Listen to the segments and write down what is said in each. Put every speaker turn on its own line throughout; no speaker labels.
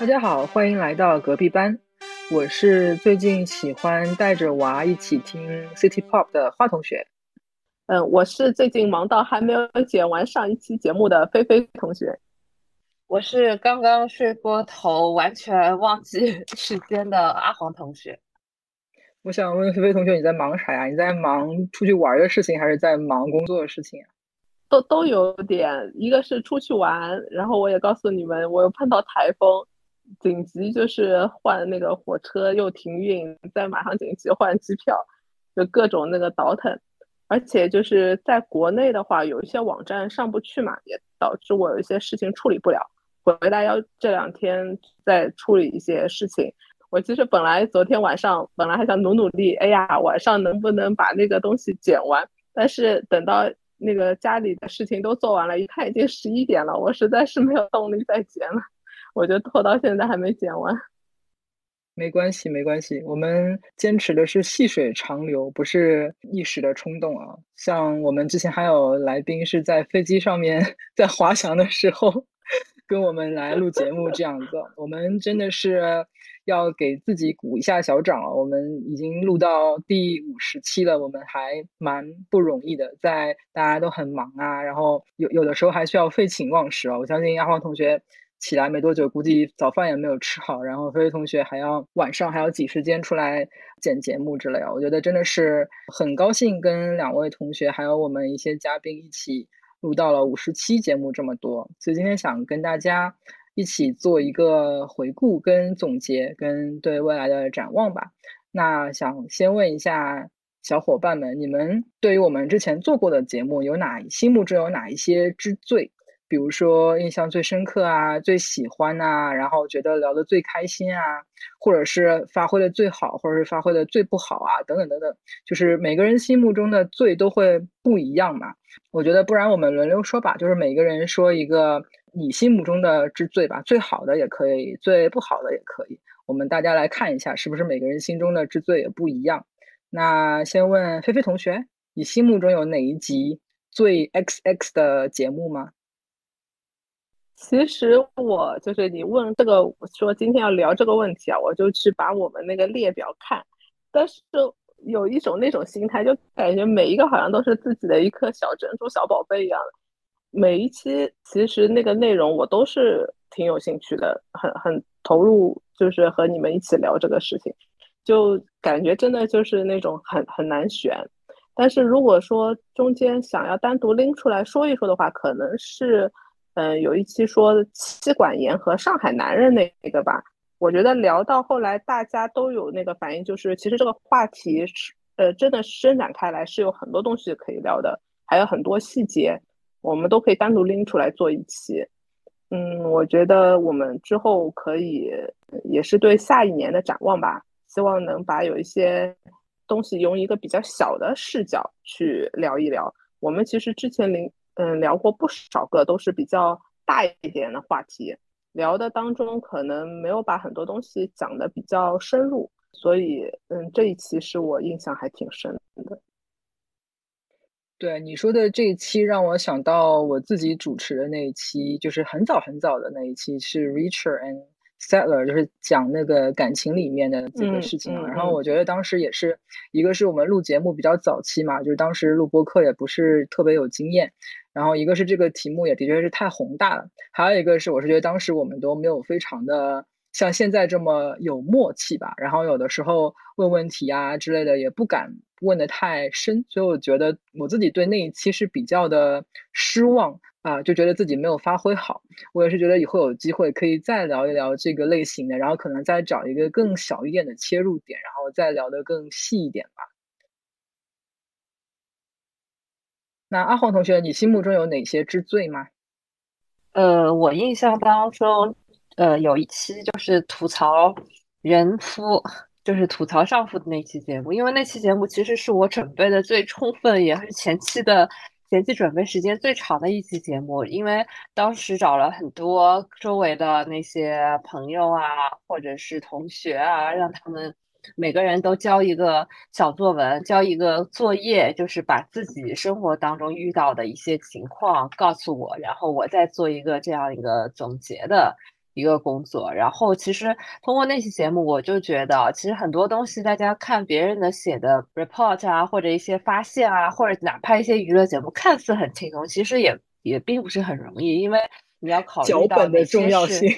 大家好，欢迎来到隔壁班。我是最近喜欢带着娃一起听 City Pop 的花同学。
嗯，我是最近忙到还没有剪完上一期节目的菲菲同学。
我是刚刚睡过头，完全忘记时间的阿黄同学。
我想问菲菲同学，你在忙啥呀？你在忙出去玩的事情，还是在忙工作的事情啊？
都都有点，一个是出去玩，然后我也告诉你们，我又碰到台风。紧急就是换那个火车又停运，再马上紧急换机票，就各种那个倒腾，而且就是在国内的话，有一些网站上不去嘛，也导致我有一些事情处理不了，我回来要这两天再处理一些事情。我其实本来昨天晚上本来还想努努力，哎呀，晚上能不能把那个东西剪完？但是等到那个家里的事情都做完了，一看已经十一点了，我实在是没有动力再剪了。我就拖到现在还没剪完，
没关系，没关系。我们坚持的是细水长流，不是一时的冲动啊。像我们之前还有来宾是在飞机上面在滑翔的时候跟我们来录节目这样子，我们真的是要给自己鼓一下小掌啊。我们已经录到第五十期了，我们还蛮不容易的，在大家都很忙啊，然后有有的时候还需要废寝忘食啊。我相信阿黄同学。起来没多久，估计早饭也没有吃好，然后菲菲同学还要晚上还要挤时间出来剪节目之类的。我觉得真的是很高兴跟两位同学还有我们一些嘉宾一起录到了五十期节目这么多，所以今天想跟大家一起做一个回顾跟总结，跟对未来的展望吧。那想先问一下小伙伴们，你们对于我们之前做过的节目有哪心目中有哪一些之最？比如说印象最深刻啊，最喜欢呐，然后觉得聊得最开心啊，或者是发挥的最好，或者是发挥的最不好啊，等等等等，就是每个人心目中的最都会不一样嘛。我觉得不然我们轮流说吧，就是每个人说一个你心目中的之最吧，最好的也可以，最不好的也可以。我们大家来看一下，是不是每个人心中的之最也不一样？那先问菲菲同学，你心目中有哪一集最 XX 的节目吗？
其实我就是你问这个说今天要聊这个问题啊，我就去把我们那个列表看，但是有一种那种心态，就感觉每一个好像都是自己的一颗小珍珠小宝贝一样。每一期其实那个内容我都是挺有兴趣的，很很投入，就是和你们一起聊这个事情，就感觉真的就是那种很很难选。但是如果说中间想要单独拎出来说一说的话，可能是。嗯，有一期说妻管严和上海男人那个吧，我觉得聊到后来大家都有那个反应，就是其实这个话题是呃真的伸展开来是有很多东西可以聊的，还有很多细节，我们都可以单独拎出来做一期。嗯，我觉得我们之后可以也是对下一年的展望吧，希望能把有一些东西用一个比较小的视角去聊一聊。我们其实之前零。嗯，聊过不少个都是比较大一点的话题，聊的当中可能没有把很多东西讲的比较深入，所以嗯，这一期是我印象还挺深的。
对你说的这一期，让我想到我自己主持的那一期，就是很早很早的那一期，是 Richard and Settler，就是讲那个感情里面的这个事情。然后我觉得当时也是一个是我们录节目比较早期嘛，就是当时录播客也不是特别有经验。然后一个是这个题目也的确是太宏大了，还有一个是我是觉得当时我们都没有非常的像现在这么有默契吧。然后有的时候问问题啊之类的也不敢问的太深，所以我觉得我自己对那一期是比较的失望啊，就觉得自己没有发挥好。我也是觉得以后有机会可以再聊一聊这个类型的，然后可能再找一个更小一点的切入点，然后再聊得更细一点吧。那阿黄同学，你心目中有哪些之最吗？
呃，我印象当中，呃，有一期就是吐槽人夫，就是吐槽丈夫的那期节目。因为那期节目其实是我准备的最充分，也是前期的前期准备时间最长的一期节目。因为当时找了很多周围的那些朋友啊，或者是同学啊，让他们。每个人都交一个小作文，交一个作业，就是把自己生活当中遇到的一些情况告诉我，然后我再做一个这样一个总结的一个工作。然后其实通过那期节目，我就觉得其实很多东西，大家看别人的写的 report 啊，或者一些发现啊，或者哪怕一些娱乐节目，看似很轻松，其实也也并不是很容易，因为。你要考虑到
的重要性，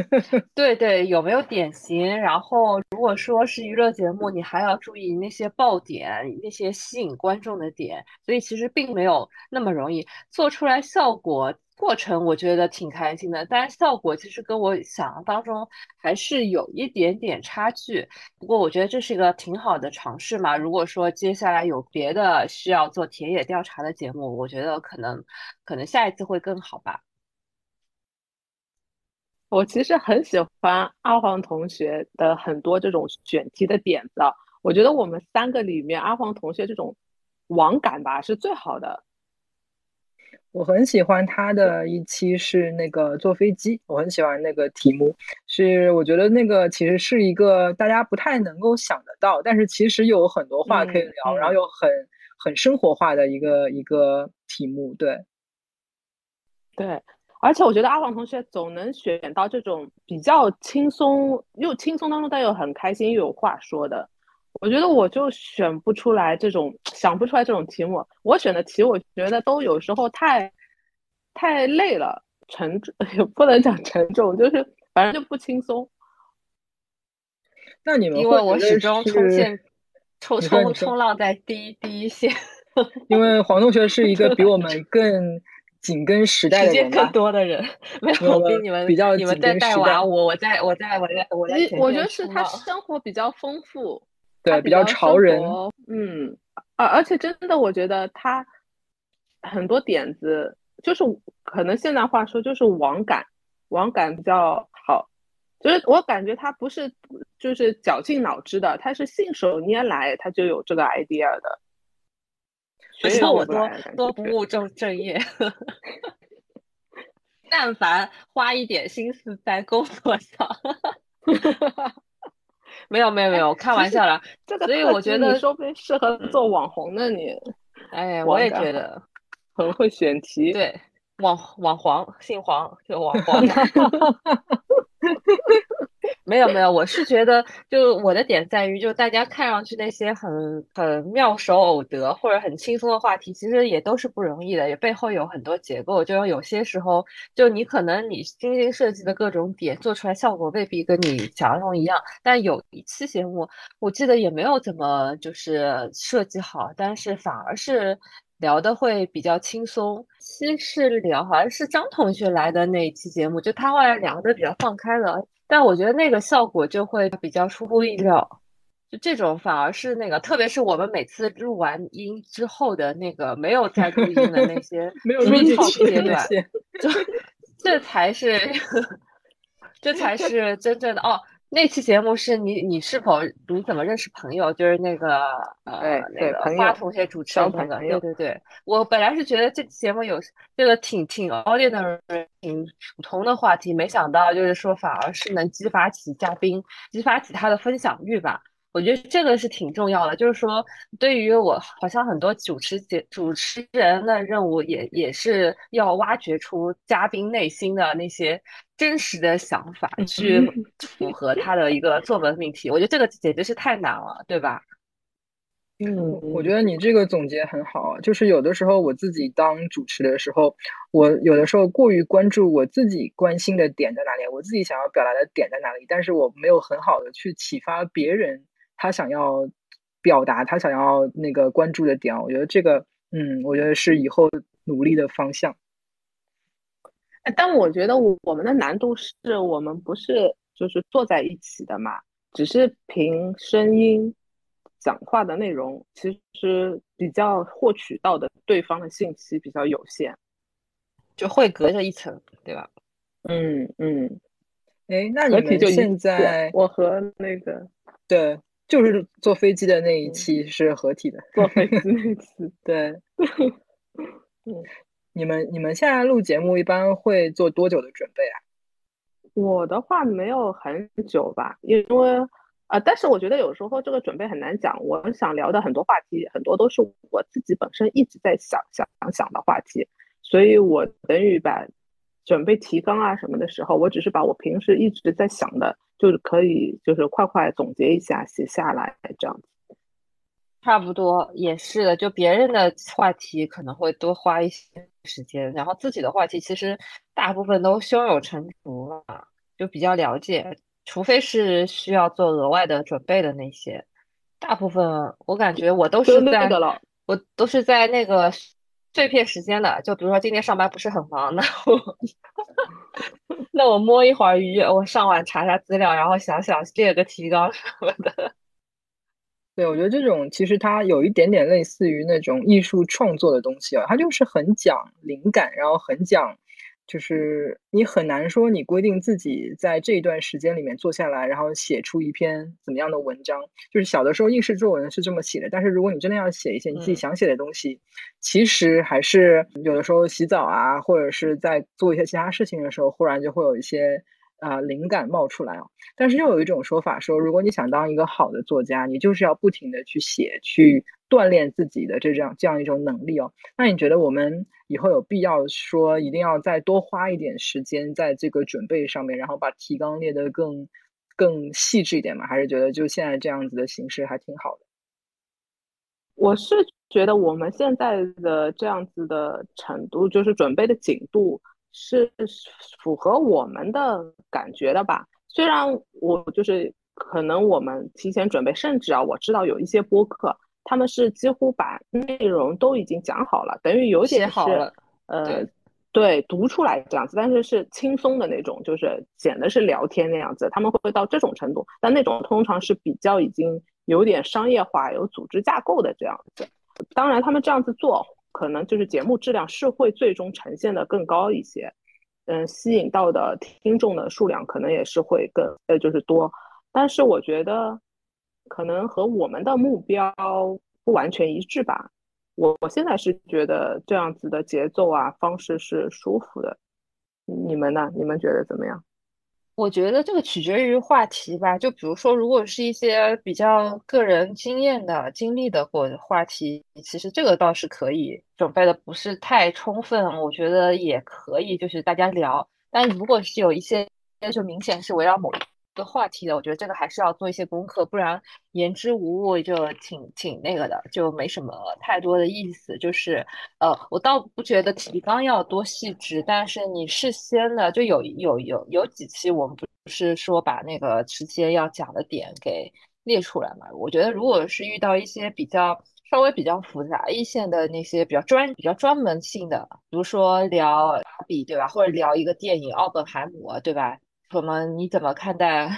对对，有没有典型？然后如果说是娱乐节目，你还要注意那些爆点，那些吸引观众的点。所以其实并没有那么容易做出来效果。过程我觉得挺开心的，但是效果其实跟我想象当中还是有一点点差距。不过我觉得这是一个挺好的尝试嘛。如果说接下来有别的需要做田野调查的节目，我觉得可能可能下一次会更好吧。
我其实很喜欢阿黄同学的很多这种选题的点子，我觉得我们三个里面，阿黄同学这种网感吧是最好的。
我很喜欢他的一期是那个坐飞机，我很喜欢那个题目，是我觉得那个其实是一个大家不太能够想得到，但是其实有很多话可以聊，然后又很很生活化的一个一个题目，对，
对。而且我觉得阿黄同学总能选到这种比较轻松又轻松当中，但又很开心又有话说的。我觉得我就选不出来这种，想不出来这种题目。我选的题，我觉得都有时候太太累了，沉重 也不能讲沉重，就是反正就不轻松。
那你们
因为我始终冲线冲冲冲浪在第一第一线，
因为黄同学是一个比我们更。紧跟时代的人
更多的人，没有比你们
比较
你们在带娃，我我在我在我在我在
我觉得是他生活比较丰富，
对，
比
较潮人。
嗯，而而且真的，我觉得他很多点子就是可能现在话说就是网感，网感比较好。就是我感觉他不是就是绞尽脑汁的，他是信手拈来，他就有这个 idea 的。
不像我多多不务正正业，但凡花一点心思在工作上，没有没有没有，开玩笑啦。
这个
所以我觉得
说不定适合做网红呢。你，
哎，我也觉得
很会选题。
对，网网黄，姓黄就网 黄。没有没有，我是觉得，就我的点在于，就大家看上去那些很很妙手偶得或者很轻松的话题，其实也都是不容易的，也背后有很多结构。就有些时候，就你可能你精心设计的各种点做出来效果未必跟你想象中一样。但有一期节目，我记得也没有怎么就是设计好，但是反而是聊的会比较轻松。先是聊好像是张同学来的那一期节目，就他后来聊的比较放开了。但我觉得那个效果就会比较出乎意料，就这种反而是那个，特别是我们每次录完音之后的那个没有再录音的那些
没有录进
去阶段，就 这才是 这才是真正的哦。那期节目是你，你是否你怎么认识朋友？就是那个呃，那个花同学主持的那个，对对对。我本来是觉得这期节目有这个挺挺 ordinary、挺普通的话题，没想到就是说反而是能激发起嘉宾，激发起他的分享欲吧。我觉得这个是挺重要的，就是说，对于我，好像很多主持节主持人的任务也也是要挖掘出嘉宾内心的那些真实的想法，去符合他的一个作文命题。我觉得这个简直是太难了，对吧？
嗯，我觉得你这个总结很好。就是有的时候我自己当主持的时候，我有的时候过于关注我自己关心的点在哪里，我自己想要表达的点在哪里，但是我没有很好的去启发别人。他想要表达，他想要那个关注的点，我觉得这个，嗯，我觉得是以后努力的方向。
但我觉得我我们的难度是我们不是就是坐在一起的嘛，只是凭声音讲话的内容，其实比较获取到的对方的信息比较有限，
就会隔着一层，对吧？
嗯嗯。
哎，那你们现在
我和那个
对。就是坐飞机的那一期是合体的，
坐飞 机那期，
对。嗯，你们你们现在录节目一般会做多久的准备啊？
我的话没有很久吧，因为啊，但是我觉得有时候这个准备很难讲。我想聊的很多话题，很多都是我自己本身一直在想想想的话题，所以我等于把准备提纲啊什么的时候，我只是把我平时一直在想的，就是可以就是快快总结一下写下来这样子。
差不多也是的，就别人的话题可能会多花一些时间，然后自己的话题其实大部分都胸有成竹了，就比较了解，除非是需要做额外的准备的那些，大部分我感觉我都是在我都是在那个碎片时间的，就比如说今天上班不是很忙，那我 那我摸一会儿鱼，我上网查查资料，然后想想列个提纲什么的。
对，我觉得这种其实它有一点点类似于那种艺术创作的东西啊，它就是很讲灵感，然后很讲，就是你很难说你规定自己在这一段时间里面坐下来，然后写出一篇怎么样的文章。就是小的时候应试作文是这么写的，但是如果你真的要写一些你自己想写的东西，其实还是有的时候洗澡啊，或者是在做一些其他事情的时候，忽然就会有一些。啊，灵感冒出来啊！但是又有一种说法说，如果你想当一个好的作家，你就是要不停的去写，去锻炼自己的这样这样一种能力哦。那你觉得我们以后有必要说一定要再多花一点时间在这个准备上面，然后把提纲列得更更细致一点吗？还是觉得就现在这样子的形式还挺好的？
我是觉得我们现在的这样子的程度，就是准备的紧度。是符合我们的感觉的吧？虽然我就是可能我们提前准备，甚至啊，我知道有一些播客，他们是几乎把内容都已经讲好了，等于有点是呃，对，读出来这样子，但是是轻松的那种，就是简的是聊天那样子，他们会到这种程度，但那种通常是比较已经有点商业化、有组织架构的这样子。当然，他们这样子做。可能就是节目质量是会最终呈现的更高一些，嗯，吸引到的听众的数量可能也是会更呃就是多，但是我觉得可能和我们的目标不完全一致吧。我我现在是觉得这样子的节奏啊方式是舒服的，你们呢？你们觉得怎么样？
我觉得这个取决于话题吧，就比如说，如果是一些比较个人经验的、经历的或话题，其实这个倒是可以准备的不是太充分，我觉得也可以，就是大家聊。但如果是有一些，就明显是围绕某。的话题的，我觉得这个还是要做一些功课，不然言之无物就挺挺那个的，就没什么太多的意思。就是呃，我倒不觉得提纲要多细致，但是你事先的就有有有有几期我们不是说把那个直接要讲的点给列出来嘛？我觉得如果是遇到一些比较稍微比较复杂一线的那些比较专比较专门性的，比如说聊比对吧，或者聊一个电影《奥本海默》对吧？什么？你怎么看待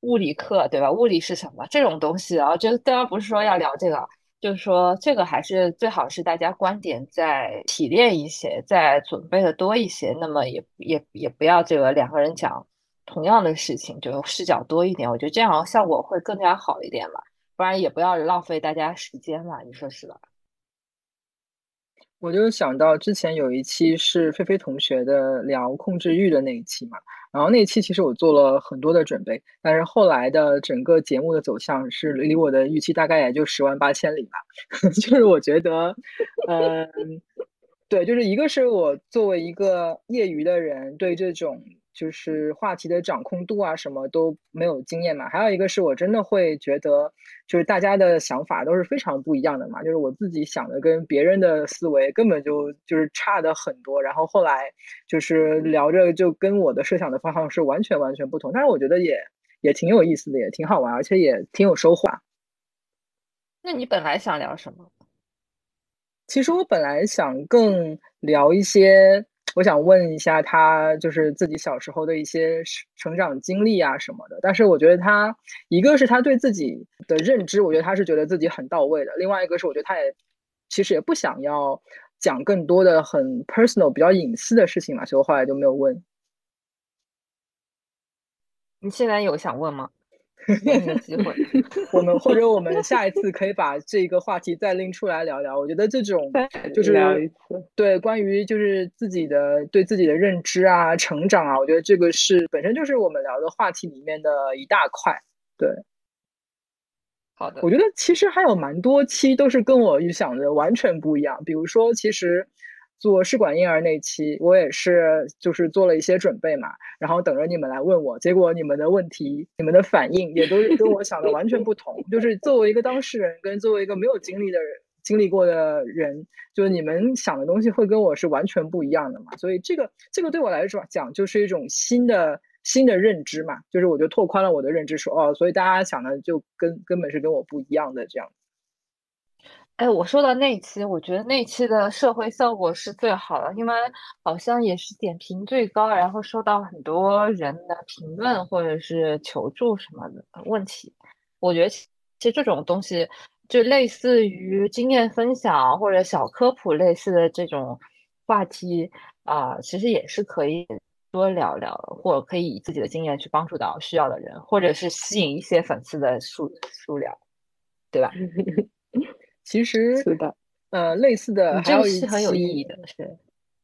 物理课，对吧？物理是什么？这种东西啊，就当然不是说要聊这个，就是说这个还是最好是大家观点再提炼一些，再准备的多一些。那么也也也不要这个两个人讲同样的事情，就视角多一点。我觉得这样效果会更加好一点嘛，不然也不要浪费大家时间嘛。你说是吧？
我就想到之前有一期是菲菲同学的聊控制欲的那一期嘛。然后那一期其实我做了很多的准备，但是后来的整个节目的走向是离我的预期大概也就十万八千里吧。就是我觉得，嗯，对，就是一个是我作为一个业余的人，对这种。就是话题的掌控度啊，什么都没有经验嘛。还有一个是我真的会觉得，就是大家的想法都是非常不一样的嘛。就是我自己想的跟别人的思维根本就就是差的很多。然后后来就是聊着，就跟我的设想的方向是完全完全不同。但是我觉得也也挺有意思的，也挺好玩，而且也挺有收获。
那你本来想聊什么？
其实我本来想更聊一些。我想问一下他，就是自己小时候的一些成长经历啊什么的。但是我觉得他，一个是他对自己的认知，我觉得他是觉得自己很到位的；另外一个是，我觉得他也其实也不想要讲更多的很 personal、比较隐私的事情嘛，所以我后来就没有问。
你现在有想问吗？机会，
我们或者我们下一次可以把这个话题再拎出来聊聊。我觉得这种就是对关于就是自己的对自己的认知啊、成长啊，我觉得这个是本身就是我们聊的话题里面的一大块。对，
好的。
我觉得其实还有蛮多期都是跟我预想的完全不一样。比如说，其实做试管婴儿那期，我也是就是做了一些准备嘛，然后等着你们来问我，结果你们的问题、你们的反应也都跟我想的完全不同。就是作为一个当事人，跟作为一个没有经历的人、经历过的人，就是你们想的东西会跟我是完全不一样的嘛。所以这个这个对我来说讲，就是一种新的新的认知嘛，就是我就拓宽了我的认知，说哦，所以大家想的就跟根本是跟我不一样的这样。
哎，我说到那期，我觉得那期的社会效果是最好的，因为好像也是点评最高，然后收到很多人的评论或者是求助什么的问题。我觉得其实这种东西就类似于经验分享或者小科普类似的这种话题啊，其实也是可以多聊聊，或者可以以自己的经验去帮助到需要的人，或者是吸引一些粉丝的数数量，对吧？
其实
是的，
呃，类似的还有一期
很有意义的是，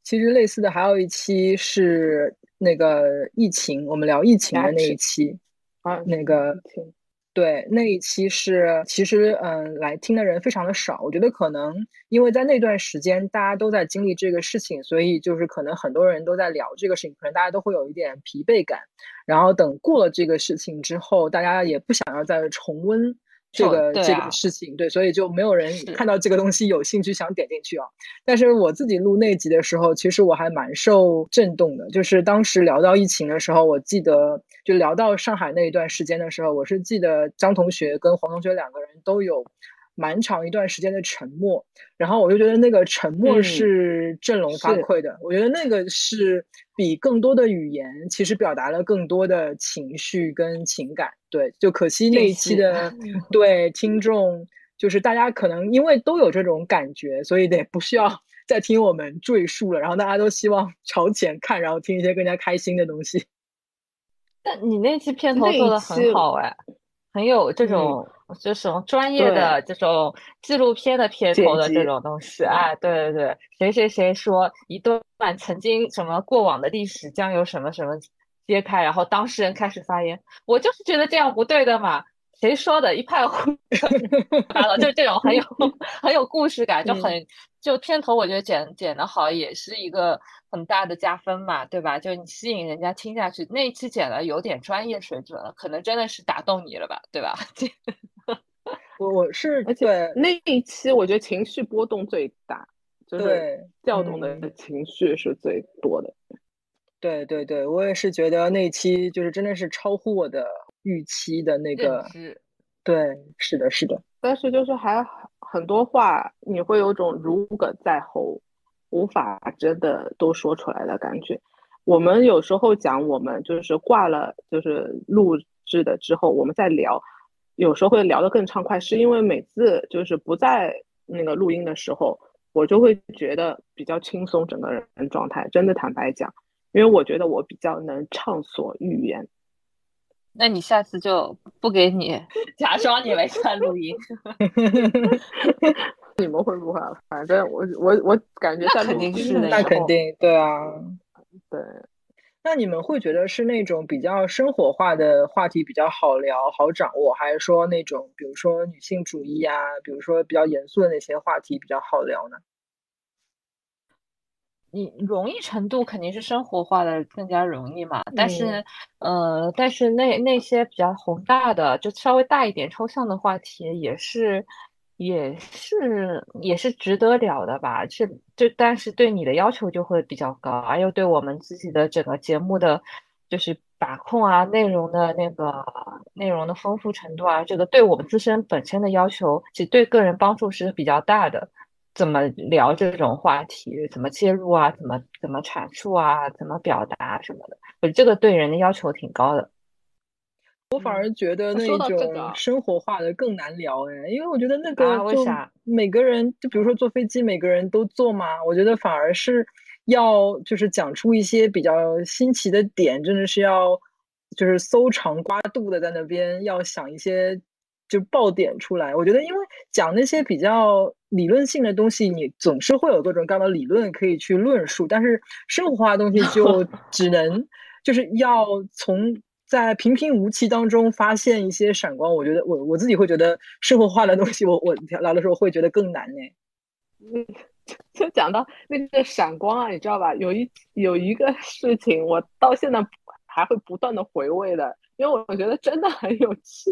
其实类似的还有一期是那个疫情，我们聊疫情的那一期
啊，
那个对那一期是其实嗯，来听的人非常的少。我觉得可能因为在那段时间大家都在经历这个事情，所以就是可能很多人都在聊这个事情，可能大家都会有一点疲惫感。然后等过了这个事情之后，大家也不想要再重温。这个这个事情，对，所以就没有人看到这个东西有兴趣想点进去啊。但是我自己录那集的时候，其实我还蛮受震动的。就是当时聊到疫情的时候，我记得就聊到上海那一段时间的时候，我是记得张同学跟黄同学两个人都有。蛮长一段时间的沉默，然后我就觉得那个沉默是振聋发聩的。我觉得那个是比更多的语言其实表达了更多的情绪跟情感。对，就可惜那一期的 对听众，就是大家可能因为都有这种感觉，所以得不需要 再听我们赘述了。然后大家都希望 朝前看，然后听一些更加开心的东西。
但你那期片头做的很好哎。很有这种就是专业的这种纪录片的片头的这种东西，哎，对对对，谁谁谁说一段曾经什么过往的历史将由什么什么揭开，然后当事人开始发言，我就是觉得这样不对的嘛。谁说的？一派胡说八道，就这种很有 很有故事感，就很就片头，我觉得剪剪的好，也是一个很大的加分嘛，对吧？就你吸引人家听下去，那一期剪的有点专业水准了，可能真的是打动你了吧，对吧？
我我是
而且那一期我觉得情绪波动最大，就是调动的情绪是最多的。
对对对，我也是觉得那期就是真的是超乎我的。预期的那个，对，是的，是的。
但是就是还很多话，你会有种如鲠在喉，无法真的都说出来的感觉。我们有时候讲，我们就是挂了，就是录制的之后，我们再聊，有时候会聊得更畅快，是因为每次就是不在那个录音的时候，我就会觉得比较轻松，整个人状态。真的坦白讲，因为我觉得我比较能畅所欲言。
那你下次就不给你 假装你没在录音，
你们会不会？反正我我我感觉
那肯定是的，
那肯定对啊，
对。
那你们会觉得是那种比较生活化的话题比较好聊、好掌握，还是说那种比如说女性主义啊，比如说比较严肃的那些话题比较好聊呢？
你容易程度肯定是生活化的更加容易嘛，但是，呃，但是那那些比较宏大的，就稍微大一点抽象的话题，也是，也是，也是值得了的吧？是，就但是对你的要求就会比较高，而又对我们自己的整个节目的就是把控啊，内容的那个内容的丰富程度啊，这个对我们自身本身的要求，其实对个人帮助是比较大的。怎么聊这种话题？怎么介入啊？怎么怎么阐述啊？怎么表达什么的？我这个对人的要求挺高的。
我反而觉得那种生活化的更难聊哎，因为我觉得那个
就？
每个人就比如说坐飞机，每个人都坐嘛。我觉得反而是要就是讲出一些比较新奇的点，真的是要就是搜肠刮肚的在那边要想一些。就爆点出来，我觉得，因为讲那些比较理论性的东西，你总是会有各种各样的理论可以去论述，但是生活化的东西就 只能就是要从在平平无奇当中发现一些闪光。我觉得，我我自己会觉得生活化的东西，我我聊的时候会觉得更难呢。
嗯，就讲到那个闪光啊，你知道吧？有一有一个事情，我到现在还会不断的回味的，因为我觉得真的很有趣，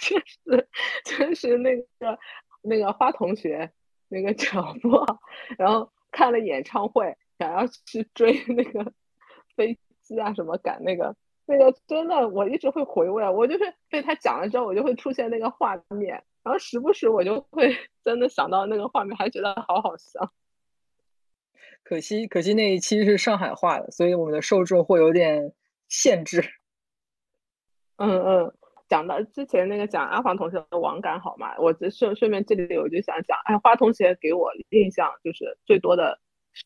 就是就是那个那个花同学那个脚步，然后看了演唱会，想要去追那个飞机啊什么赶那个那个，真的我一直会回味，我就是被他讲了之后，我就会出现那个画面。然后时不时我就会 真的想到那个画面，还觉得好好笑。
可惜可惜那一期是上海话的，所以我们的受众会有点限制。
嗯嗯，讲到之前那个讲阿黄同学的网感好嘛，我顺顺便这里我就想讲，哎，花同学给我印象就是最多的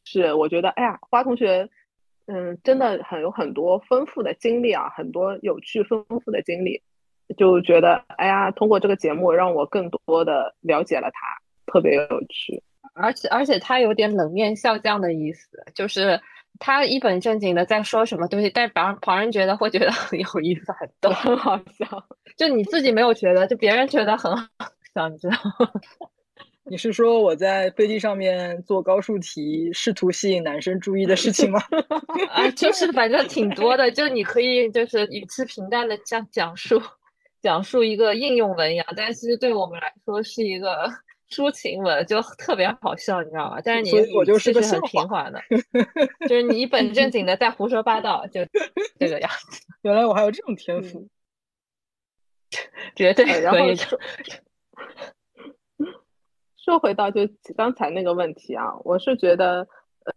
是，我觉得哎呀，花同学嗯真的很有很多丰富的经历啊，很多有趣丰富的经历。就觉得，哎呀，通过这个节目让我更多的了解了他，特别有趣。
而且，而且他有点冷面笑匠的意思，就是他一本正经的在说什么东西，但旁旁人觉得会觉得很有意思，
很逗很好笑。
就你自己没有觉得，就别人觉得很好笑，你知道吗？
你是说我在飞机上面做高数题，试图吸引男生注意的事情吗？
啊，就是反正挺多的，就你可以就是语气平淡的这样讲述。讲述一个应用文一样，但是对我们来说是一个抒情文，就特别好笑，你知道吗？但是你
我就是
个很平缓的，就是你一本正经的在胡说八道，就 这个样子。
原来我还有这种天赋，
绝对可以。
说回到就刚才那个问题啊，我是觉得。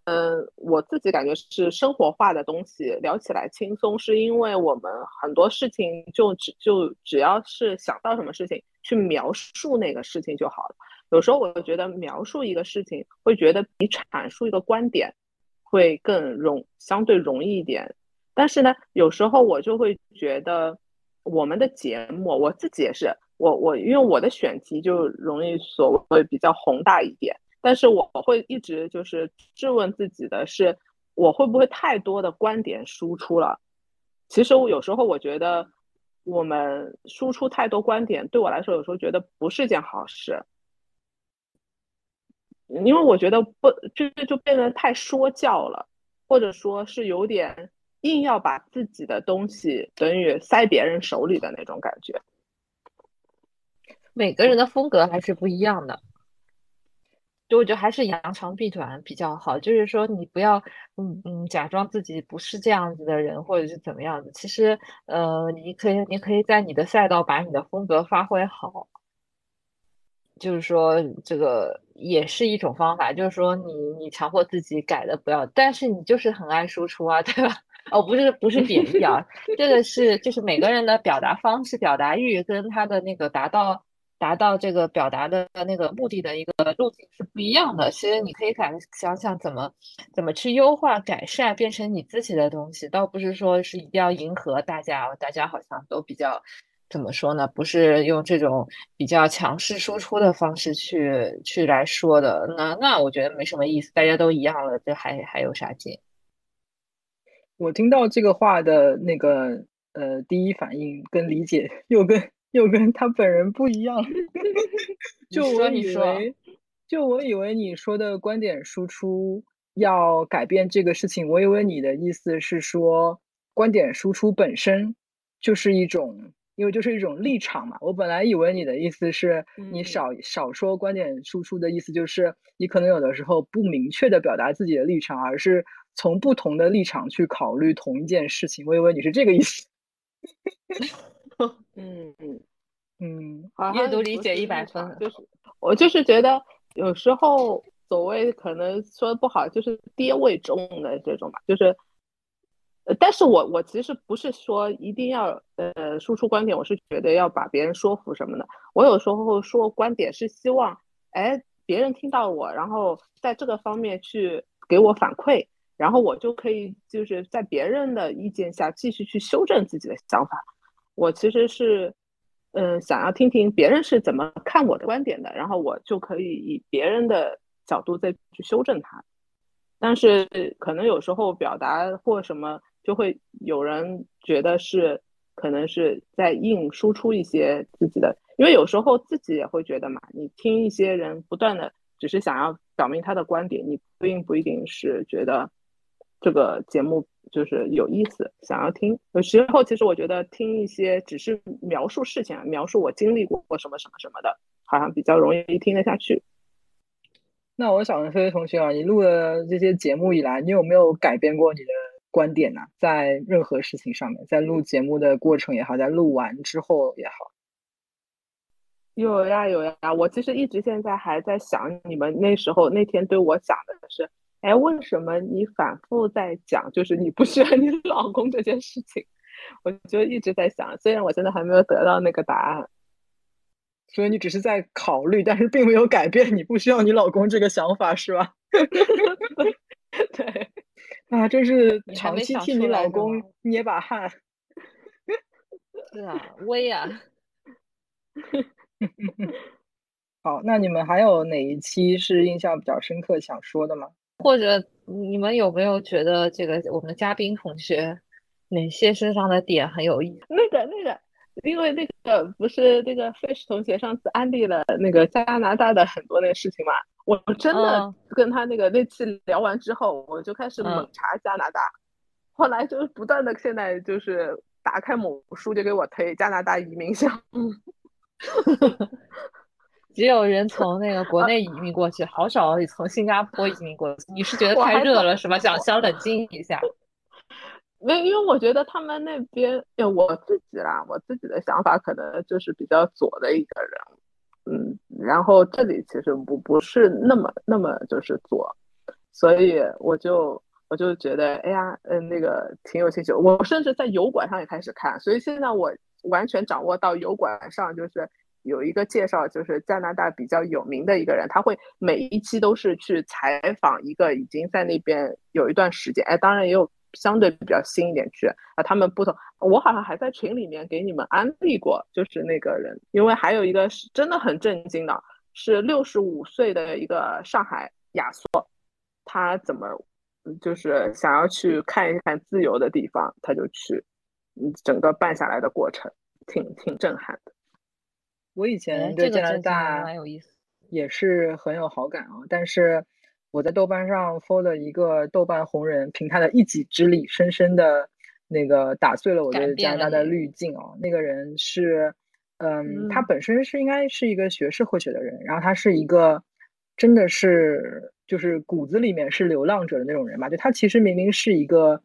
嗯，我自己感觉是生活化的东西，聊起来轻松，是因为我们很多事情就只就只要是想到什么事情去描述那个事情就好了。有时候我觉得描述一个事情会觉得比阐述一个观点会更容相对容易一点，但是呢，有时候我就会觉得我们的节目，我自己也是，我我因为我的选题就容易所谓比较宏大一点。但是我会一直就是质问自己的是，我会不会太多的观点输出了？其实我有时候我觉得，我们输出太多观点，对我来说有时候觉得不是件好事，因为我觉得不这就就变得太说教了，或者说是有点硬要把自己的东西等于塞别人手里的那种感觉。
每个人的风格还是不一样的。就我觉得还是扬长避短比较好，就是说你不要，嗯嗯，假装自己不是这样子的人，或者是怎么样的。其实，呃，你可以，你可以在你的赛道把你的风格发挥好，就是说这个也是一种方法。就是说你你强迫自己改的不要，但是你就是很爱输出啊，对吧？哦，不是不是贬义啊，这个是就是每个人的表达方式、表达欲跟他的那个达到。达到这个表达的那个目的的一个路径是不一样的。其实你可以想想想怎么怎么去优化、改善，变成你自己的东西，倒不是说是一定要迎合大家。大家好像都比较怎么说呢？不是用这种比较强势输出的方式去去来说的。那那我觉得没什么意思，大家都一样了，这还还有啥劲？
我听到这个话的那个呃第一反应跟理解又跟。又跟他本人不一样 就我以为，就我以为你说的观点输出要改变这个事情，我以为你的意思是说，观点输出本身就是一种，因为就是一种立场嘛。我本来以为你的意思是你少少说观点输出的意思，就是你可能有的时候不明确的表达自己的立场，而是从不同的立场去考虑同一件事情。我以为你是这个意思。
嗯 嗯
嗯，阅读理解一百分，
就是我就是觉得有时候所谓可能说的不好，就是爹位重的这种吧，就是，但是我我其实不是说一定要呃输出观点，我是觉得要把别人说服什么的。我有时候说观点是希望，哎，别人听到我，然后在这个方面去给我反馈，然后我就可以就是在别人的意见下继续去修正自己的想法。我其实是，嗯，想要听听别人是怎么看我的观点的，然后我就可以以别人的角度再去修正它。但是可能有时候表达或什么，就会有人觉得是可能是在硬输出一些自己的，因为有时候自己也会觉得嘛，你听一些人不断的只是想要表明他的观点，你并不一定是觉得这个节目就是有意思，想要听。有时候其实我觉得听一些只是描述事情、描述我经历过什么什么什么的，好像比较容易听得下去。
那我想问飞飞同学啊，你录了这些节目以来，你有没有改变过你的观点呢？在任何事情上面，在录节目的过程也好，在录完之后也好。
有呀有呀，我其实一直现在还在想，你们那时候那天对我讲的是，哎，为什么你反复在讲，就是你不需要你 老公这件事情？我就一直在想，虽然我现在还没有得到那个答案。
所以你只是在考虑，但是并没有改变你不需要你老公这个想法，是吧？
对，
啊，真是长期替你老公捏把汗。
是啊，微啊。
好，那你们还有哪一期是印象比较深刻想说的吗？
或者你们有没有觉得这个我们的嘉宾同学哪些身上的点很有意思？
那个，那个。因为那个不是那个 Fish 同学上次安利了那个加拿大的很多那个事情嘛，我真的跟他那个那期聊完之后，我就开始猛查加拿大，后来就是不断的现在就是打开某书就给我推加拿大移民项目，
只有人从 那个国内移民过去，好少从新加坡移民过去。你是觉得太热了是吧？想想冷静一下。
没，因为我觉得他们那边，我自己啦，我自己的想法可能就是比较左的一个人，嗯，然后这里其实不不是那么那么就是左，所以我就我就觉得，哎呀，嗯，那个挺有兴趣。我甚至在油管上也开始看，所以现在我完全掌握到油管上就是有一个介绍，就是加拿大比较有名的一个人，他会每一期都是去采访一个已经在那边有一段时间，哎，当然也有。相对比较新一点去啊，他们不同。我好像还在群里面给你们安利过，就是那个人，因为还有一个是真的很震惊的，是六十五岁的一个上海亚索，他怎么就是想要去看一看自由的地方，他就去，嗯，整个办下来的过程挺挺震撼的。
我以前对加拿大也是很有好感啊，但是。我在豆瓣上 follow 一个豆瓣红人，凭他的一己之力，深深的那个打碎了我对加拿大的滤镜啊。那个人是，嗯，他本身是应该是一个学士会学的人，然后他是一个真的是就是骨子里面是流浪者的那种人吧。就他其实明明是一个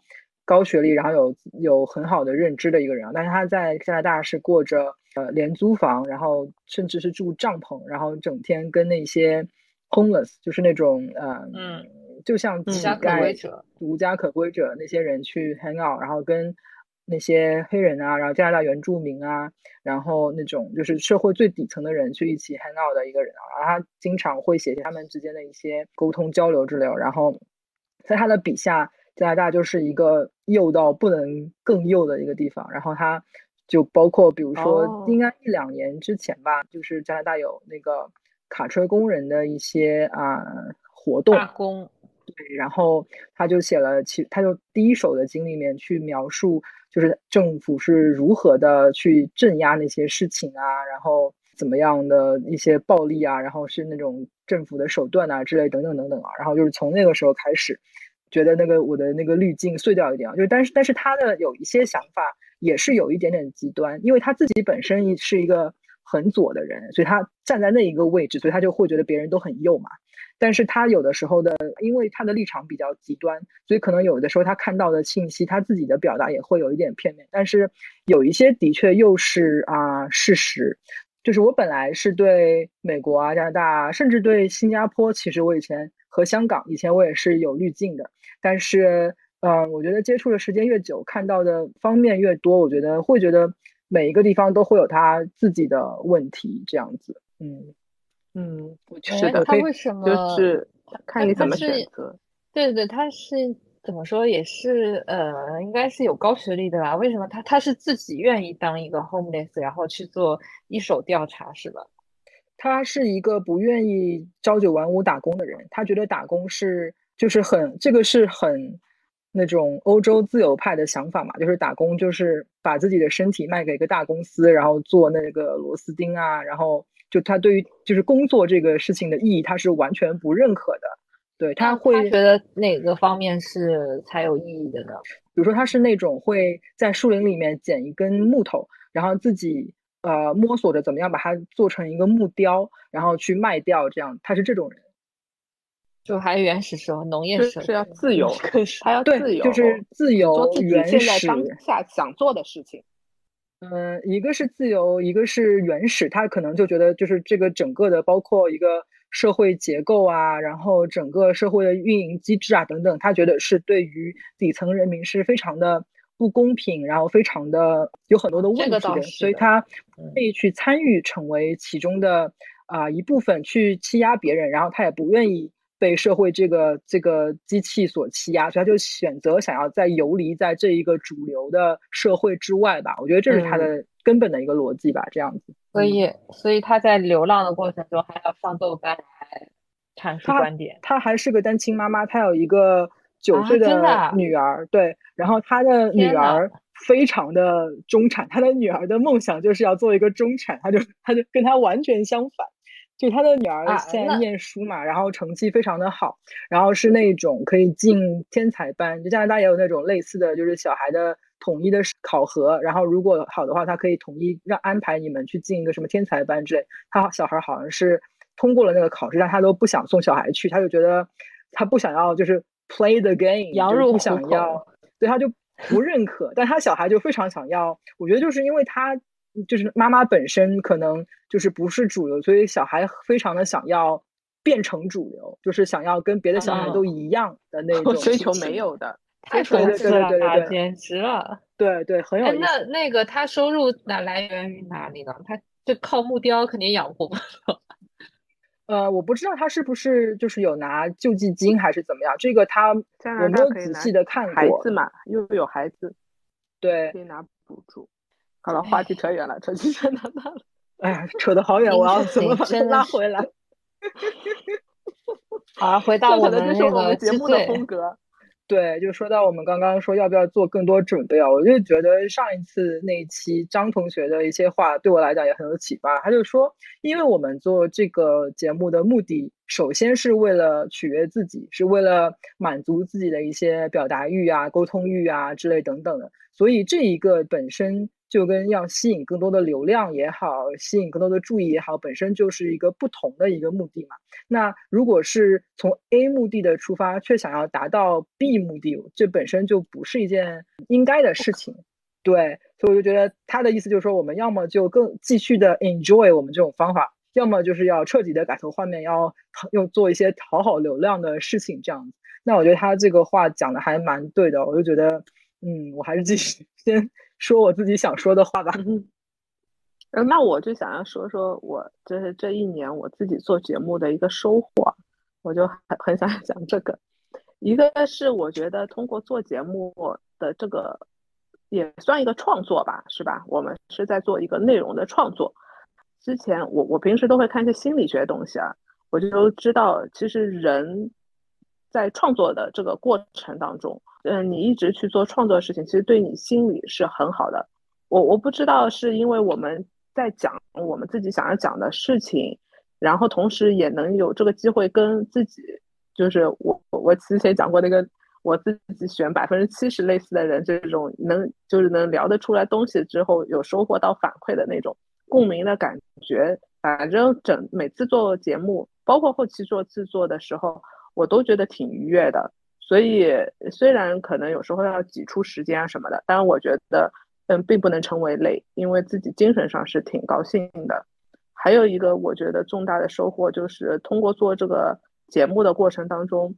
高学历，然后有有很好的认知的一个人，但是他在加拿大是过着呃廉租房，然后甚至是住帐篷，然后整天跟那些。homeless 就是那种呃，嗯，就像乞丐、无家可归者那些人去 hang out，然后跟那些黑人啊，然后加拿大原住民啊，然后那种就是社会最底层的人去一起 hang out 的一个人啊，然后他经常会写他们之间的一些沟通交流之流，然后在他的笔下，加拿大就是一个右到不能更右的一个地方，然后它就包括比如说应该一两年之前吧，就是加拿大有那个。卡车工人的一些啊活动，
罢工，
对，然后他就写了，其他就第一手的经历里面去描述，就是政府是如何的去镇压那些事情啊，然后怎么样的一些暴力啊，然后是那种政府的手段啊之类等等等等啊，然后就是从那个时候开始，觉得那个我的那个滤镜碎掉一点啊，就但是但是他的有一些想法也是有一点点极端，因为他自己本身是一个。很左的人，所以他站在那一个位置，所以他就会觉得别人都很右嘛。但是他有的时候的，因为他的立场比较极端，所以可能有的时候他看到的信息，他自己的表达也会有一点片面。但是有一些的确又是啊事实，就是我本来是对美国啊、加拿大，甚至对新加坡，其实我以前和香港以前我也是有滤镜的。但是，嗯，我觉得接触的时间越久，看到的方面越多，我觉得会觉得。每一个地方都会有他自己的问题，这样子，嗯
嗯，
是的，他为什么
就是看你怎么选择？
对对，他是怎么说也是呃，应该是有高学历的吧？为什么他他是自己愿意当一个 homeless，然后去做一手调查是吧？
他是一个不愿意朝九晚五打工的人，他觉得打工是就是很这个是很。那种欧洲自由派的想法嘛，就是打工，就是把自己的身体卖给一个大公司，然后做那个螺丝钉啊，然后就他对于就是工作这个事情的意义，他是完全不认可的。对他会
觉得哪个方面是才有意义的呢？
比如说他是那种会在树林里面捡一根木头，然后自己呃摸索着怎么样把它做成一个木雕，然后去卖掉，这样他是这种人。
就还原始时候农业
是是要自由，他要自由，
就是自由原始。
现在当下想做的事情。
嗯，一个是自由，一个是原始。他可能就觉得，就是这个整个的，包括一个社会结构啊，然后整个社会的运营机制啊等等，他觉得是对于底层人民是非常的不公平，然后非常的有很多的问题的，所以他愿意去参与，成为其中的啊一部分，去欺压别人，然后他也不愿意。被社会这个这个机器所欺压，所以他就选择想要在游离在这一个主流的社会之外吧。我觉得这是他的根本的一个逻辑吧，这样子。
所以，所以他在流浪的过程中还要上豆瓣来阐述观点。
他还是个单亲妈妈，他有一个九岁的女儿，对。然后他的女儿非常的中产，他的女儿的梦想就是要做一个中产，他就他就跟他完全相反。就他的女儿现在念书嘛，然后成绩非常的好，然后是那种可以进天才班。就加拿大也有那种类似的就是小孩的统一的考核，然后如果好的话，他可以统一让安排你们去进一个什么天才班之类。他小孩好像是通过了那个考试，但他都不想送小孩去，他就觉得他不想要就是 play the game，
羊入
不想要，对他就不认可。但他小孩就非常想要，我觉得就是因为他。就是妈妈本身可能就是不是主流，所以小孩非常的想要变成主流，就是想要跟别的小孩都一样的那 种
追求没有的，
太
对对对对对，
简直了，
对对很有。
那那个他收入哪来源于哪里呢？他就靠木雕肯定养活不了。
呃，我不知道他是不是就是有拿救济金还是怎么样，这个他我没有仔细的看过。
孩子嘛，又有孩子，
对，
可以拿补助。好了，话题扯远了，扯去哪哪了？
哎呀，扯得好远，我要怎么把它拉回来？
好，回到我们那个
节目的风格。
对，就说到我们刚刚说要不要做更多准备啊？我就觉得上一次那一期张同学的一些话对我来讲也很有启发。他就说，因为我们做这个节目的目的，首先是为了取悦自己，是为了满足自己的一些表达欲啊、沟通欲啊之类等等的，所以这一个本身。就跟要吸引更多的流量也好，吸引更多的注意也好，本身就是一个不同的一个目的嘛。那如果是从 A 目的的出发，却想要达到 B 目的，这本身就不是一件应该的事情。对，所以我就觉得他的意思就是说，我们要么就更继续的 enjoy 我们这种方法，要么就是要彻底的改头换面，要用做一些讨好流量的事情这样子。那我觉得他这个话讲的还蛮对的，我就觉得，嗯，我还是继续 先。说我自己想说的话吧。
嗯，那我就想要说说我就是这一年我自己做节目的一个收获，我就很很想讲这个。一个是我觉得通过做节目的这个也算一个创作吧，是吧？我们是在做一个内容的创作。之前我我平时都会看一些心理学东西啊，我就知道其实人在创作的这个过程当中。嗯，你一直去做创作的事情，其实对你心里是很好的。我我不知道是因为我们在讲我们自己想要讲的事情，然后同时也能有这个机会跟自己，就是我我之前讲过那个我自己选百分之七十类似的人，这种能就是能聊得出来东西之后有收获到反馈的那种共鸣的感觉。反正整每次做节目，包括后期做制作的时候，我都觉得挺愉悦的。所以，虽然可能有时候要挤出时间啊什么的，但我觉得，嗯，并不能成为累，因为自己精神上是挺高兴的。还有一个我觉得重大的收获就是，通过做这个节目的过程当中，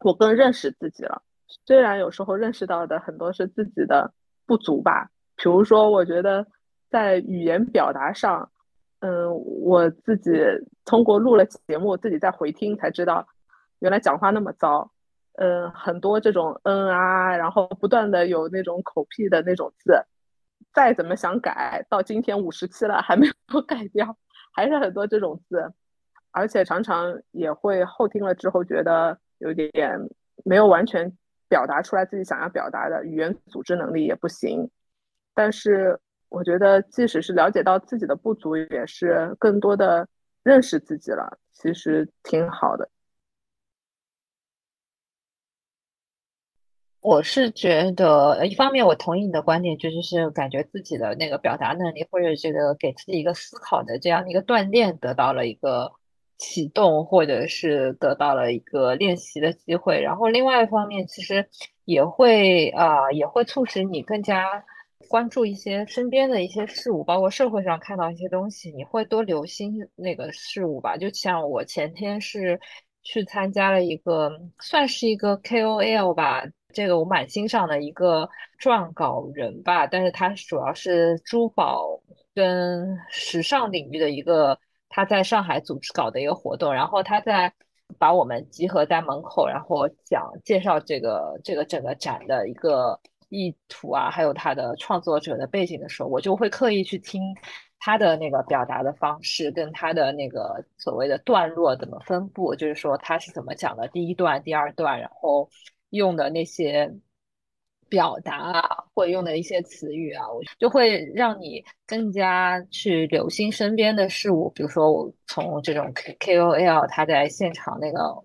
我更认识自己了。虽然有时候认识到的很多是自己的不足吧，比如说，我觉得在语言表达上，嗯，我自己通过录了节目，自己再回听才知道，原来讲话那么糟。嗯，很多这种嗯啊，然后不断的有那种口癖的那种字，再怎么想改，到今天五十期了还没有 改掉，还是很多这种字，而且常常也会后听了之后觉得有点没有完全表达出来自己想要表达的语言组织能力也不行，但是我觉得即使是了解到自己的不足，也是更多的认识自己了，其实挺好的。
我是觉得，一方面我同意你的观点，就是是感觉自己的那个表达能力或者这个给自己一个思考的这样的一个锻炼得到了一个启动，或者是得到了一个练习的机会。然后另外一方面，其实也会啊，也会促使你更加关注一些身边的一些事物，包括社会上看到一些东西，你会多留心那个事物吧。就像我前天是去参加了一个，算是一个 KOL 吧。这个我蛮欣赏的一个撰稿人吧，但是他主要是珠宝跟时尚领域的一个，他在上海组织搞的一个活动，然后他在把我们集合在门口，然后讲介绍这个这个整个展的一个意图啊，还有他的创作者的背景的时候，我就会刻意去听他的那个表达的方式，跟他的那个所谓的段落怎么分布，就是说他是怎么讲的，第一段、第二段，然后。用的那些表达啊，或用的一些词语啊，我就会让你更加去留心身边的事物。比如说，我从这种 K K O L 他在现场那个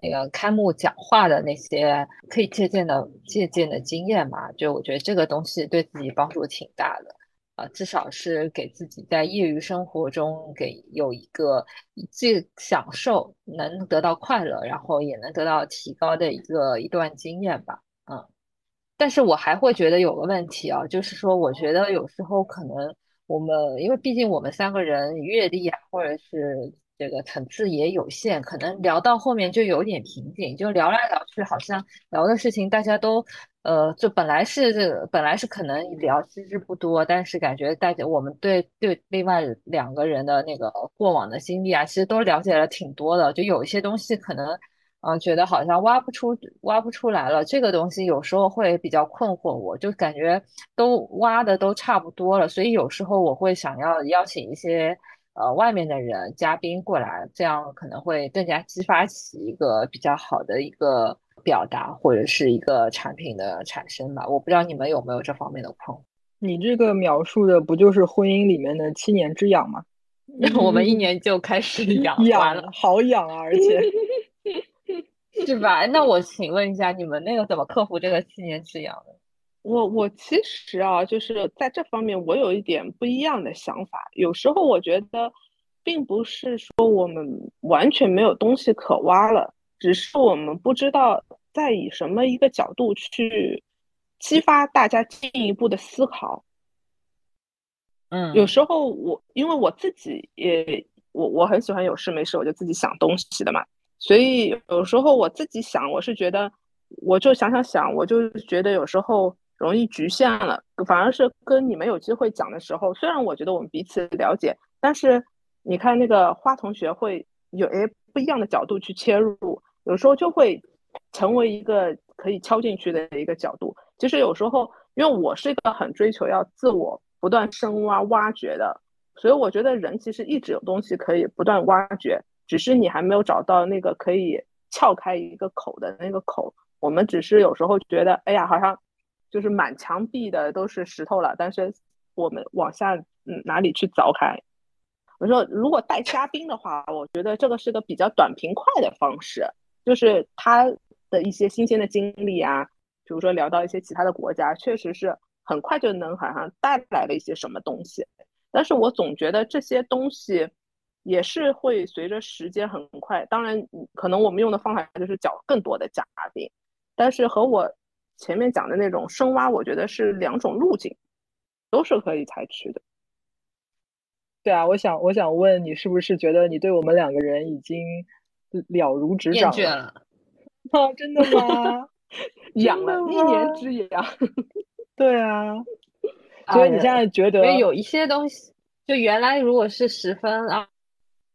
那个开幕讲话的那些可以借鉴的借鉴的经验嘛，就我觉得这个东西对自己帮助挺大的。啊，至少是给自己在业余生活中给有一个既享受能得到快乐，然后也能得到提高的一个一段经验吧。嗯，但是我还会觉得有个问题啊，就是说，我觉得有时候可能我们，因为毕竟我们三个人阅历啊，或者是这个层次也有限，可能聊到后面就有点瓶颈，就聊来聊去，好像聊的事情大家都。呃，就本来是这本来是可能聊其实不多，但是感觉大家我们对对另外两个人的那个过往的经历啊，其实都了解了挺多的。就有一些东西可能，嗯，觉得好像挖不出挖不出来了。这个东西有时候会比较困惑我，就感觉都挖的都差不多了，所以有时候我会想要邀请一些呃外面的人嘉宾过来，这样可能会更加激发起一个比较好的一个。表达或者是一个产品的产生吧，我不知道你们有没有这方面的困惑。
你这个描述的不就是婚姻里面的七年之痒吗？
我们一年就开始 痒，
痒了，好痒啊，而且
是吧？那我请问一下，你们那个怎么克服这个七年之痒的？
我我其实啊，就是在这方面我有一点不一样的想法。有时候我觉得，并不是说我们完全没有东西可挖了，只是我们不知道。在以什么一个角度去激发大家进一步的思考？
嗯，
有时候我因为我自己也我我很喜欢有事没事我就自己想东西的嘛，所以有时候我自己想，我是觉得我就想想想，我就觉得有时候容易局限了，反而是跟你们有机会讲的时候，虽然我觉得我们彼此了解，但是你看那个花同学会有诶不一样的角度去切入，有时候就会。成为一个可以敲进去的一个角度，其实有时候，因为我是一个很追求要自我不断深挖挖掘的，所以我觉得人其实一直有东西可以不断挖掘，只是你还没有找到那个可以撬开一个口的那个口。我们只是有时候觉得，哎呀，好像就是满墙壁的都是石头了，但是我们往下，嗯，哪里去凿开？我说，如果带嘉宾的话，我觉得这个是个比较短平快的方式。就是他的一些新鲜的经历啊，比如说聊到一些其他的国家，确实是很快就能好像带来了一些什么东西。但是我总觉得这些东西也是会随着时间很快。当然，可能我们用的方法就是找更多的嘉宾，但是和我前面讲的那种深挖，我觉得是两种路径，都是可以采取的。
对啊，我想我想问你，是不是觉得你对我们两个人已经？了如指掌
了，
啊，真的吗？
养了一年之痒，
对啊。所以你现在觉得
有一些东西，就原来如果是十分啊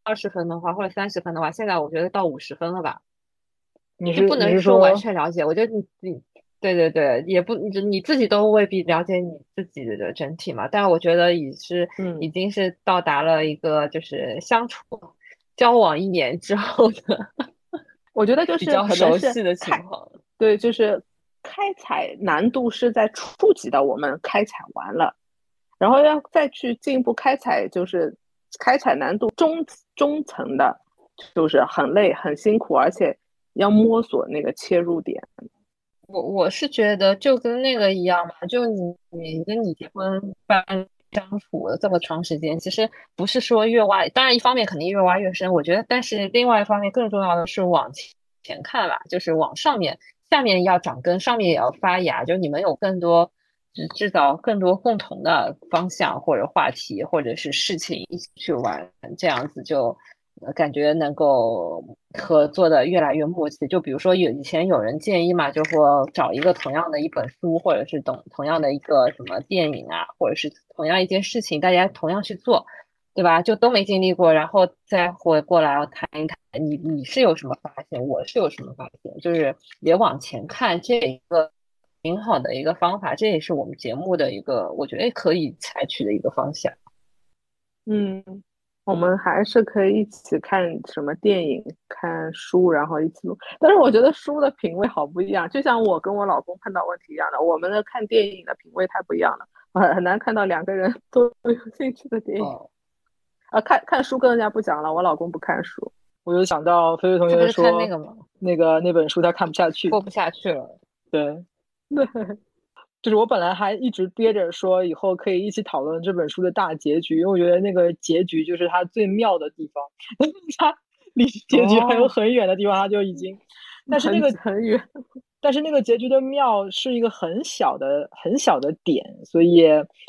二十分的话，或者三十分的话，现在我觉得到五十分了吧？
你是
不能
说
完全了解？我觉得你你对对对，也不你你自己都未必了解你自己的整体嘛。但是我觉得已是已经是到达了一个就是相处。交往一年之后的，
我觉得就是
比较熟悉的情况。
对，就是开采难度是在触及到我们开采完了，然后要再去进一步开采，就是开采难度中中层的，就是很累很辛苦，而且要摸索那个切入点。
我我是觉得就跟那个一样嘛，就你你跟你结婚办相处了这么长时间，其实不是说越挖，当然一方面肯定越挖越深，我觉得，但是另外一方面更重要的是往前看吧，就是往上面，下面要长根，上面也要发芽，就你们有更多制制造更多共同的方向或者话题或者是事情一起去玩，这样子就。感觉能够合作的越来越默契。就比如说有以前有人建议嘛，就说找一个同样的一本书，或者是同同样的一个什么电影啊，或者是同样一件事情，大家同样去做，对吧？就都没经历过，然后再回过来谈一谈，你你是有什么发现，我是有什么发现，就是也往前看，这一个挺好的一个方法，这也是我们节目的一个，我觉得可以采取的一个方向。
嗯。我们还是可以一起看什么电影、看书，然后一起录。但是我觉得书的品味好不一样，就像我跟我老公碰到问题一样的，我们的看电影的品味太不一样了，很很难看到两个人 都有兴趣的电影。啊，看看书跟人家不讲了，我老公不看书。
我就想到菲菲同学说
那个吗？
那个那本书他看不下去，
过不下去了。
对，对。就是我本来还一直憋着说以后可以一起讨论这本书的大结局，因为我觉得那个结局就是它最妙的地方，它离结局还有很远的地方，它就已经，但是那个
很远，
但是那个结局的妙是一个很小的很小的点，所以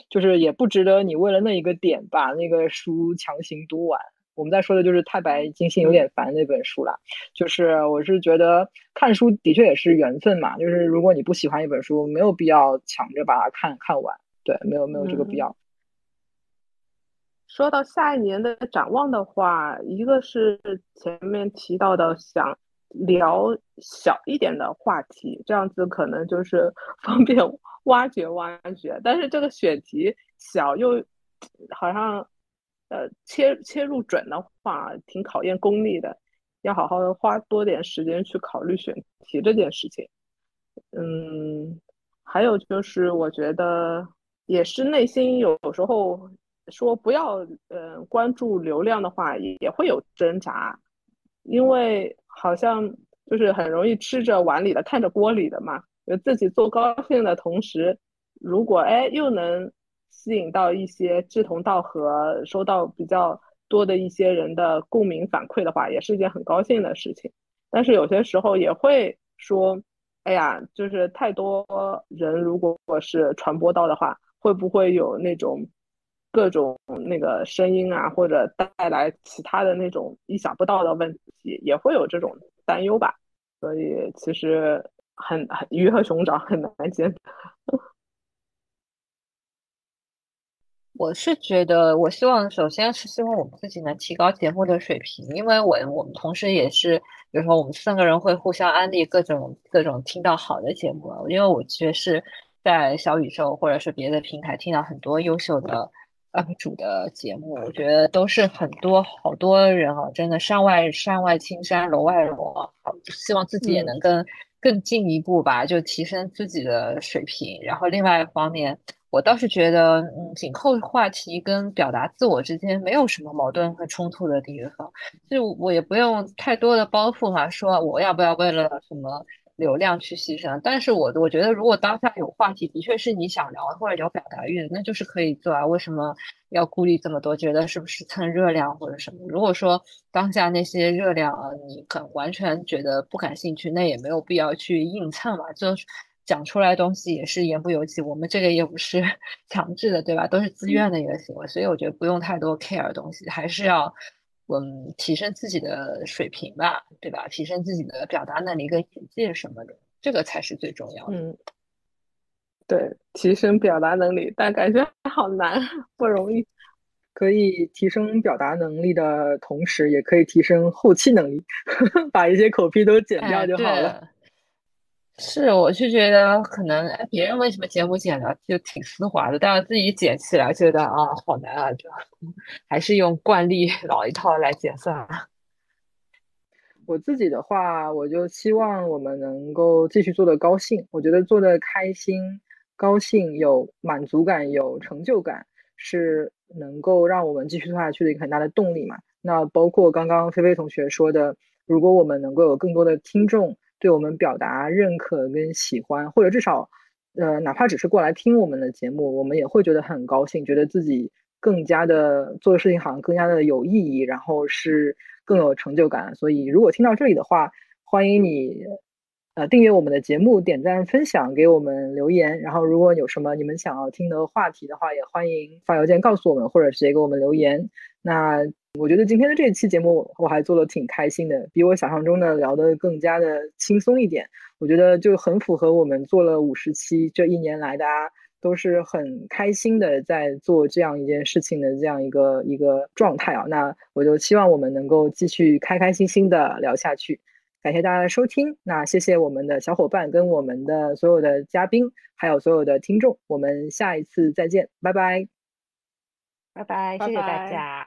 就是也不值得你为了那一个点把那个书强行读完。我们在说的就是太白金星有点烦那本书了，就是我是觉得看书的确也是缘分嘛，就是如果你不喜欢一本书，没有必要抢着把它看看完，对，没有没有这个必要。
说到下一年的展望的话，一个是前面提到的想聊小一点的话题，这样子可能就是 方便挖掘挖掘，但是这个选题小又好像。呃，切切入准的话，挺考验功力的，要好好的花多点时间去考虑选题这件事情。嗯，还有就是，我觉得也是内心有时候说不要呃关注流量的话，也也会有挣扎，因为好像就是很容易吃着碗里的看着锅里的嘛，就自己做高兴的同时，如果哎又能。吸引到一些志同道合、收到比较多的一些人的共鸣反馈的话，也是一件很高兴的事情。但是有些时候也会说，哎呀，就是太多人如果是传播到的话，会不会有那种各种那个声音啊，或者带来其他的那种意想不到的问题，也会有这种担忧吧。所以其实很很鱼和熊掌很难兼得。
我是觉得，我希望首先是希望我们自己能提高节目的水平，因为我我们同时也是，比如说我们三个人会互相安利各种各种听到好的节目，因为我觉得是在小宇宙或者是别的平台听到很多优秀的 UP 主的节目，我觉得都是很多好多人啊，真的山外山外青山楼外楼啊，希望自己也能更更进一步吧，就提升自己的水平，然后另外一方面。我倒是觉得，嗯，紧扣话题跟表达自我之间没有什么矛盾和冲突的地方，就我也不用太多的包袱嘛，说我要不要为了什么流量去牺牲。但是我我觉得，如果当下有话题，的确是你想聊或者有表达欲的，那就是可以做啊。为什么要顾虑这么多？觉得是不是蹭热量或者什么？如果说当下那些热量啊，你可完全觉得不感兴趣，那也没有必要去硬蹭嘛，就。讲出来东西也是言不由己，我们这个也不是 强制的，对吧？都是自愿的一个行为，所以我觉得不用太多 care 东西，还是要嗯提升自己的水平吧，对吧？提升自己的表达能力跟眼界什么的，这个才是最重要的。
嗯，对，提升表达能力，但感觉好难，不容易。
可以提升表达能力的同时，也可以提升后期能力，把一些口癖都剪掉就好了。
是，我就觉得可能别人为什么节目剪的就挺丝滑的，但是自己剪起来觉得啊好难啊，就还是用惯例老一套来剪算了。
我自己的话，我就希望我们能够继续做的高兴，我觉得做的开心、高兴、有满足感、有成就感是能够让我们继续做下去的一个很大的动力嘛。那包括刚刚菲菲同学说的，如果我们能够有更多的听众对我们表达认可跟喜欢，或者至少，呃，哪怕只是过来听我们的节目，我们也会觉得很高兴，觉得自己更加的做的事情好像更加的有意义，然后是更有成就感。所以，如果听到这里的话，欢迎你。呃，订阅我们的节目，点赞、分享，给我们留言。然后，如果有什么你们想要听的话题的话，也欢迎发邮件告诉我们，或者直接给我们留言。那我觉得今天的这一期节目我还做的挺开心的，比我想象中的聊得更加的轻松一点。我觉得就很符合我们做了五十期这一年来，大家都是很开心的在做这样一件事情的这样一个一个状态啊。那我就希望我们能够继续开开心心的聊下去。感谢大家的收听，那谢谢我们的小伙伴跟我们的所有的嘉宾，还有所有的听众，我们下一次再见，拜拜，
拜拜，谢谢大家。